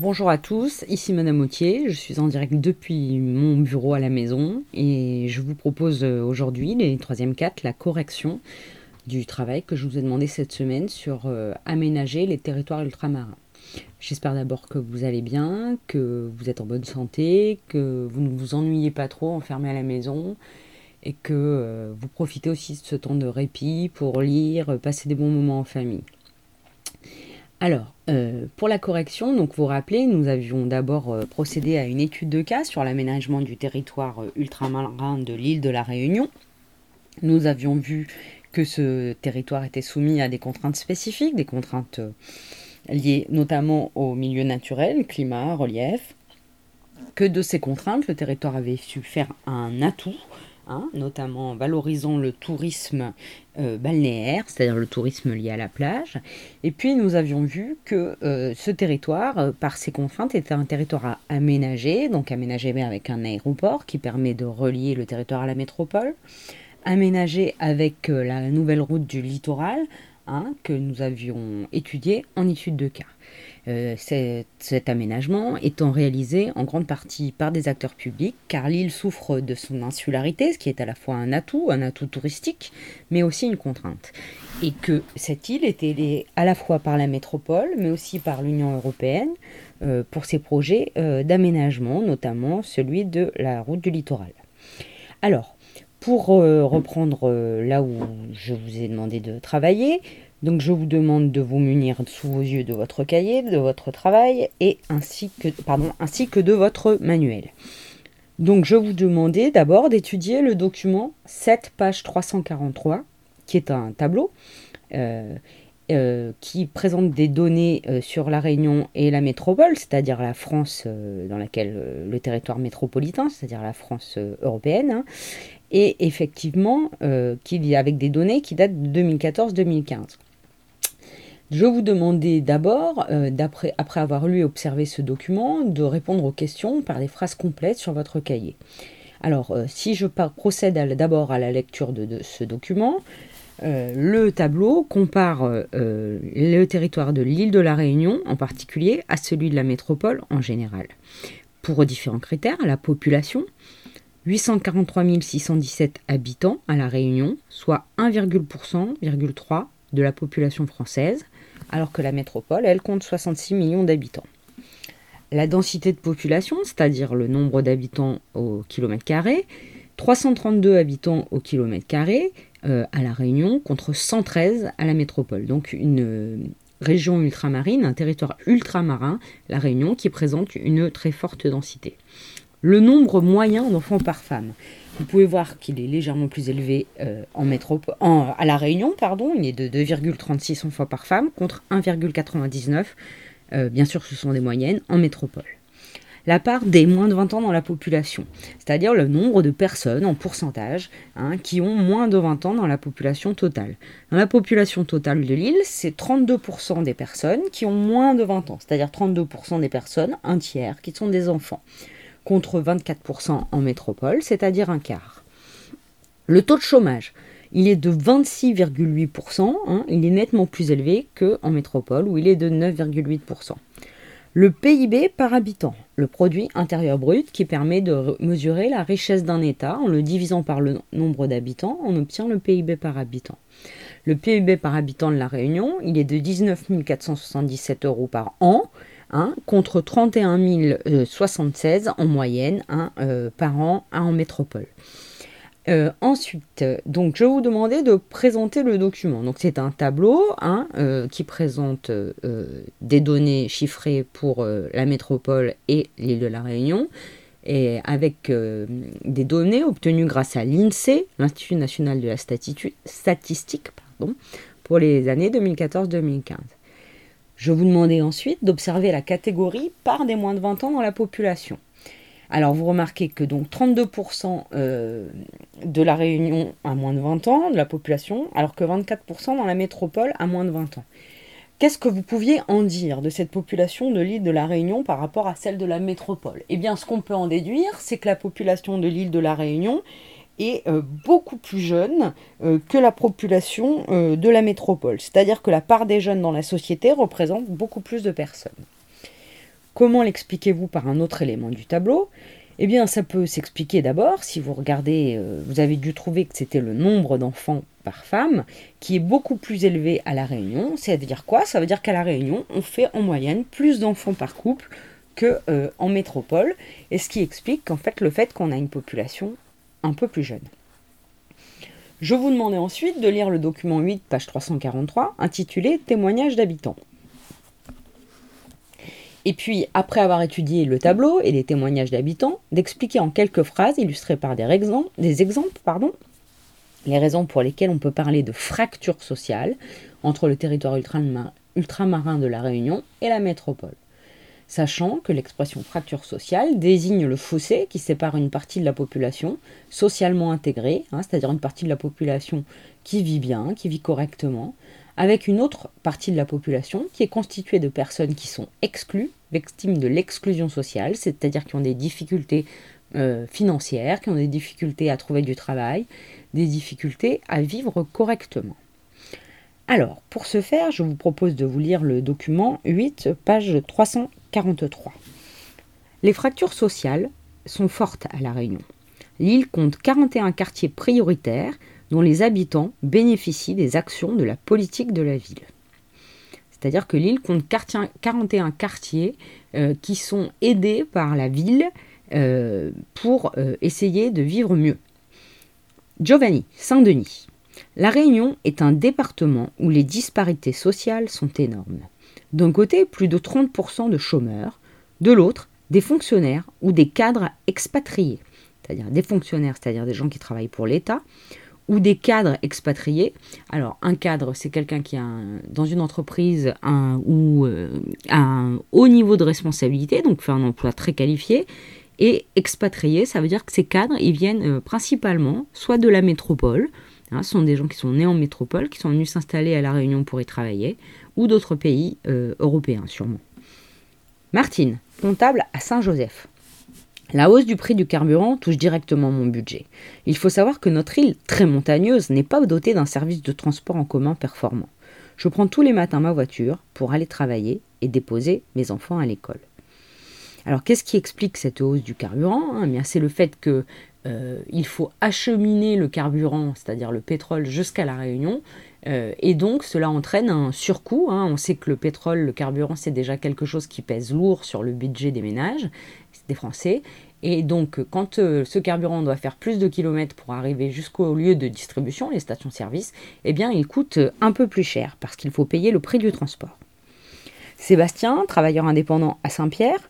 Bonjour à tous, ici Madame Autier, je suis en direct depuis mon bureau à la maison et je vous propose euh, aujourd'hui, les troisième 4, la correction du travail que je vous ai demandé cette semaine sur euh, aménager les territoires ultramarins. J'espère d'abord que vous allez bien, que vous êtes en bonne santé, que vous ne vous ennuyez pas trop enfermé à la maison et que euh, vous profitez aussi de ce temps de répit pour lire, passer des bons moments en famille. Alors, euh, pour la correction, donc vous rappelez, nous avions d'abord euh, procédé à une étude de cas sur l'aménagement du territoire euh, ultramarin de l'île de la Réunion. Nous avions vu que ce territoire était soumis à des contraintes spécifiques, des contraintes liées notamment au milieu naturel, climat, relief, que de ces contraintes, le territoire avait su faire un atout Hein, notamment en valorisant le tourisme euh, balnéaire, c'est-à-dire le tourisme lié à la plage. Et puis nous avions vu que euh, ce territoire, euh, par ses contraintes, était un territoire à aménager, donc aménagé avec un aéroport qui permet de relier le territoire à la métropole, aménagé avec la nouvelle route du littoral, hein, que nous avions étudié en étude de cas. Euh, cet, aménagement étant réalisé en grande partie par des acteurs publics, car l'île souffre de son insularité, ce qui est à la fois un atout, un atout touristique, mais aussi une contrainte. Et que cette île est aidée à la fois par la métropole, mais aussi par l'Union européenne, euh, pour ses projets euh, d'aménagement, notamment celui de la route du littoral. Alors, pour reprendre là où je vous ai demandé de travailler, donc je vous demande de vous munir sous vos yeux de votre cahier, de votre travail et ainsi que, pardon, ainsi que de votre manuel. Donc je vous demandais d'abord d'étudier le document 7 page 343 qui est un tableau euh, euh, qui présente des données euh, sur la Réunion et la métropole, c'est-à-dire la France dans laquelle le territoire métropolitain, c'est-à-dire la France européenne, hein, et effectivement qu'il y a avec des données qui datent de 2014-2015. Je vous demandais d'abord, euh, après avoir lu et observé ce document, de répondre aux questions par des phrases complètes sur votre cahier. Alors, euh, si je procède d'abord à la lecture de, ce document, euh, le tableau compare le territoire de l'île de la Réunion en particulier à celui de la métropole en général. Pour différents critères, la population, 843 617 habitants à la Réunion, soit 1,3% de la population française, alors que la métropole, elle, compte 66 millions d'habitants. La densité de population, c'est-à-dire le nombre d'habitants au kilomètre carré, 332 habitants au kilomètre carré euh, à La Réunion contre 113 à la métropole. Donc une euh, région ultramarine, un territoire ultramarin, La Réunion, qui présente une très forte densité. Le nombre moyen d'enfants par femme. Vous pouvez voir qu'il est légèrement plus élevé euh, en à La Réunion, pardon, il est de 2,36 fois par femme contre 1,99. Euh, bien sûr, ce sont des moyennes en métropole. La part des moins de 20 ans dans la population, c'est-à-dire le nombre de personnes en pourcentage hein, qui ont moins de 20 ans dans la population totale. Dans la population totale de l'île, c'est 32% des personnes qui ont moins de 20 ans, c'est-à-dire 32% des personnes, un tiers, qui sont des enfants contre 24% en métropole, c'est-à-dire un quart. Le taux de chômage, il est de 26,8%, hein, il est nettement plus élevé qu'en métropole où il est de 9,8%. Le PIB par habitant, le produit intérieur brut qui permet de mesurer la richesse d'un État en le divisant par le nombre d'habitants, on obtient le PIB par habitant. Le PIB par habitant de la Réunion, il est de 19 477 euros par an, Hein, contre 31 076 en moyenne hein, euh, par an en métropole. Euh, ensuite, donc je vais vous demander de présenter le document. Donc c'est un tableau hein, euh, qui présente des données chiffrées pour la métropole et l'île de la Réunion, et avec des données obtenues grâce à l'INSEE, l'Institut national de la statistique, pardon, pour les années 2014-2015. Je vous demandais ensuite d'observer la catégorie par des moins de 20 ans dans la population. Alors vous remarquez que donc 32% euh, de la Réunion a moins de 20 ans de la population, alors que 24% dans la métropole a moins de 20 ans. Qu'est-ce que vous pouviez en dire de cette population de l'île de la Réunion par rapport à celle de la métropole? Eh bien ce qu'on peut en déduire, c'est que la population de l'île de la Réunion est euh, beaucoup plus jeune euh, que la population euh, de la métropole. C'est-à-dire que la part des jeunes dans la société représente beaucoup plus de personnes. Comment l'expliquez-vous par un autre élément du tableau? Eh bien, ça peut s'expliquer d'abord, si vous regardez, vous avez dû trouver que c'était le nombre d'enfants par femme, qui est beaucoup plus élevé à La Réunion. Ça veut dire quoi? Ça veut dire qu'à La Réunion, on fait en moyenne plus d'enfants par couple que euh, en métropole, et ce qui explique qu'en fait le fait qu'on a une population un peu plus jeune. Je vous demandais ensuite de lire le document 8, page 343, intitulé Témoignages d'habitants. Et puis, après avoir étudié le tableau et les témoignages d'habitants, d'expliquer en quelques phrases, illustrées par des exemples, les raisons pour lesquelles on peut parler de fracture sociale entre le territoire ultramarin de la Réunion et la métropole sachant que l'expression fracture sociale désigne le fossé qui sépare une partie de la population socialement intégrée, hein, c'est-à-dire une partie de la population qui vit bien, qui vit correctement, avec une autre partie de la population qui est constituée de personnes qui sont exclues, victimes de l'exclusion sociale, c'est-à-dire qui ont des difficultés euh, financières, qui ont des difficultés à trouver du travail, des difficultés à vivre correctement. Alors, pour ce faire, je vous propose de vous lire le document 8, page 343. Les fractures sociales sont fortes à La Réunion. L'île compte 41 quartiers prioritaires dont les habitants bénéficient des actions de la politique de la ville. C'est-à-dire que l'île compte 41 quartiers euh, qui sont aidés par la ville euh, pour euh, essayer de vivre mieux. Giovanni, Saint-Denis. La Réunion est un département où les disparités sociales sont énormes. D'un côté, plus de 30% de chômeurs, de l'autre, des fonctionnaires ou des cadres expatriés, c'est-à-dire des fonctionnaires, c'est-à-dire des gens qui travaillent pour l'État, ou des cadres expatriés. Alors, un cadre, c'est quelqu'un qui a dans une entreprise un, ou euh, un haut niveau de responsabilité, donc fait un emploi très qualifié. Et expatrié, ça veut dire que ces cadres, ils viennent euh, principalement soit de la métropole, Hein, ce sont des gens qui sont nés en métropole, qui sont venus s'installer à La Réunion pour y travailler, ou d'autres pays euh, européens sûrement. Martine, comptable à Saint-Joseph. La hausse du prix du carburant touche directement mon budget. Il faut savoir que notre île, très montagneuse, n'est pas dotée d'un service de transport en commun performant. Je prends tous les matins ma voiture pour aller travailler et déposer mes enfants à l'école. Alors qu'est-ce qui explique cette hausse du carburant? Eh C'est le fait que euh, il faut acheminer le carburant, c'est-à-dire le pétrole, jusqu'à la Réunion. Euh, et donc cela entraîne un surcoût. Hein. On sait que le pétrole, le carburant, c'est déjà quelque chose qui pèse lourd sur le budget des ménages, des Français. Et donc quand euh, ce carburant doit faire plus de kilomètres pour arriver jusqu'au lieu de distribution, les stations-service, eh bien il coûte un peu plus cher parce qu'il faut payer le prix du transport. Sébastien, travailleur indépendant à Saint-Pierre,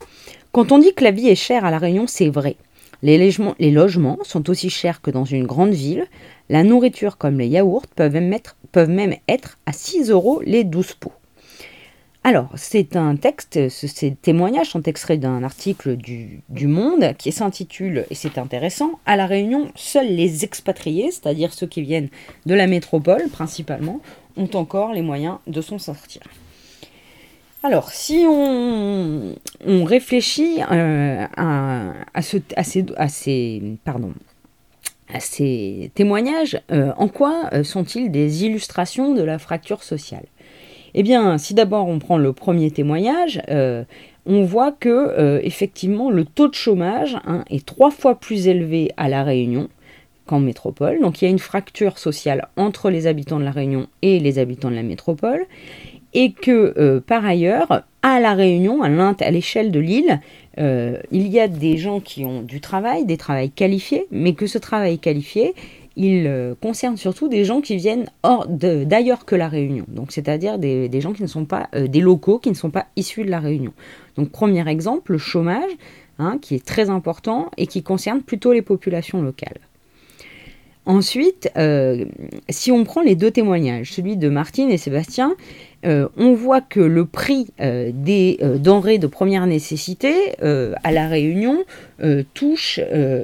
quand on dit que la vie est chère à La Réunion, c'est vrai. Les, logements, sont aussi chers que dans une grande ville. La nourriture comme les yaourts peuvent même être, à 6 euros les 12 pots. Alors, c'est un texte, ces témoignages sont extraits d'un article du, Monde qui s'intitule, et c'est intéressant, À La Réunion, seuls les expatriés, c'est-à-dire ceux qui viennent de la métropole principalement, ont encore les moyens de s'en sortir. Alors, si on, réfléchit euh, à, ces, témoignages, euh, en quoi euh, sont-ils des illustrations de la fracture sociale? Eh bien, si d'abord on prend le premier témoignage, on voit que effectivement le taux de chômage hein, est trois fois plus élevé à la Réunion qu'en métropole. Donc il y a une fracture sociale entre les habitants de la Réunion et les habitants de la métropole et que euh, par ailleurs, à La Réunion, à l'échelle de l'île, euh, il y a des gens qui ont du travail, des travails qualifiés, mais que ce travail qualifié, il euh, concerne surtout des gens qui viennent d'ailleurs que La Réunion, donc c'est-à-dire des, gens qui ne sont pas des locaux, qui ne sont pas issus de La Réunion. Donc premier exemple, le chômage, hein, qui est très important et qui concerne plutôt les populations locales. Ensuite, si on prend les deux témoignages, celui de Martine et Sébastien, euh, on voit que le prix euh, des euh, denrées de première nécessité à La Réunion touche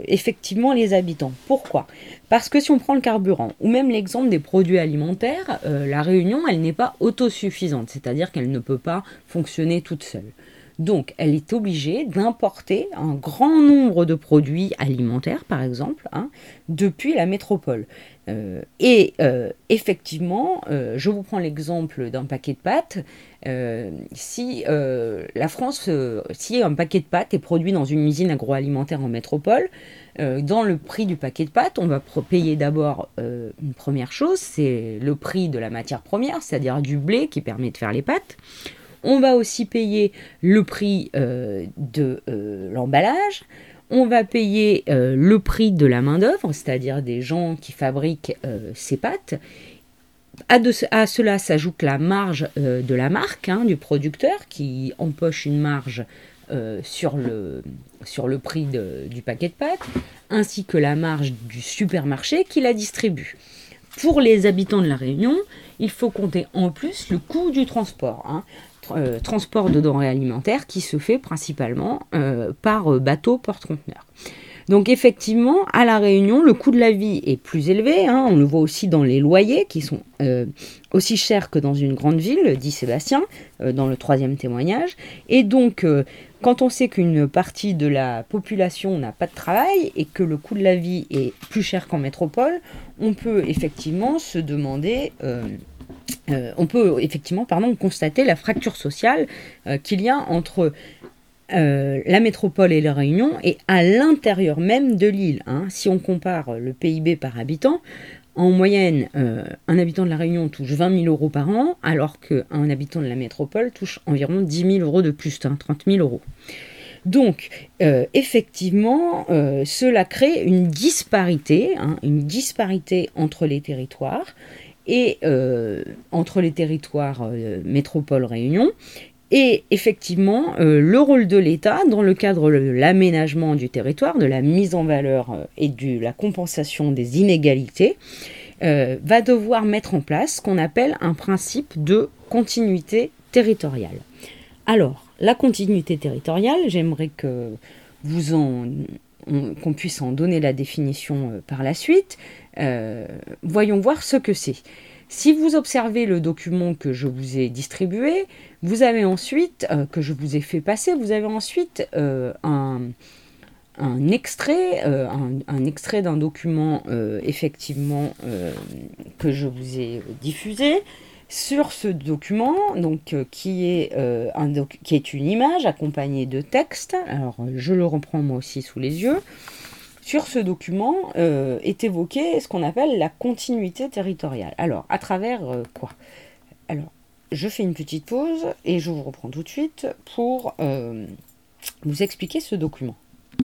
effectivement les habitants. Pourquoi? Parce que si on prend le carburant, ou même l'exemple des produits alimentaires, La Réunion, elle n'est pas autosuffisante, c'est-à-dire qu'elle ne peut pas fonctionner toute seule. Donc, elle est obligée d'importer un grand nombre de produits alimentaires, par exemple, hein, depuis la métropole. Euh, et euh, effectivement, euh, je vous prends l'exemple d'un paquet de pâtes. si la France, si un paquet de pâtes est produit dans une usine agroalimentaire en métropole, dans le prix du paquet de pâtes, on va payer d'abord une première chose, c'est le prix de la matière première, c'est-à-dire du blé qui permet de faire les pâtes. On va aussi payer le prix de l'emballage on va payer euh, le prix de la main-d'œuvre, c'est-à-dire des gens qui fabriquent euh, ces pâtes. À, cela s'ajoute la marge euh, de la marque, hein, du producteur, qui empoche une marge sur, le, sur le prix du paquet de pâtes, ainsi que la marge du supermarché qui la distribue. Pour les habitants de la Réunion, il faut compter en plus le coût du transport. Hein. Euh, transport de denrées alimentaires qui se fait principalement euh, par euh, bateau porte-conteneurs. Donc effectivement, à La Réunion, le coût de la vie est plus élevé. Hein. on le voit aussi dans les loyers qui sont aussi chers que dans une grande ville, dit Sébastien, dans le troisième témoignage. Et donc, quand on sait qu'une partie de la population n'a pas de travail et que le coût de la vie est plus cher qu'en métropole, on peut effectivement se demander euh, on peut effectivement pardon, constater la fracture sociale euh, qu'il y a entre euh, la métropole et la Réunion et à l'intérieur même de l'île. Hein. Si on compare le PIB par habitant, en moyenne, un habitant de la Réunion touche 20 000 euros par an, alors qu'un habitant de la métropole touche environ 10 000 euros de plus, 30 hein, 000 euros. Donc, effectivement, cela crée une disparité, hein, une disparité entre les territoires et euh, entre les territoires euh, métropole-réunion. Et effectivement, euh, le rôle de l'État dans le cadre de l'aménagement du territoire, de la mise en valeur et de la compensation des inégalités, va devoir mettre en place ce qu'on appelle un principe de continuité territoriale. Alors, la continuité territoriale, j'aimerais que vous en qu'on puisse en donner la définition par la suite. Euh, voyons voir ce que c'est. Si vous observez le document que je vous ai distribué, vous avez ensuite, euh, que je vous ai fait passer, vous avez ensuite euh, un, extrait, un, extrait d'un document effectivement que je vous ai diffusé. Sur ce document, donc qui est, un qui est une image accompagnée de texte, alors je le reprends moi aussi sous les yeux. Sur ce document euh, est évoqué ce qu'on appelle la continuité territoriale. Alors, à travers euh, quoi? Alors, je fais une petite pause et je vous reprends tout de suite pour euh, vous expliquer ce document.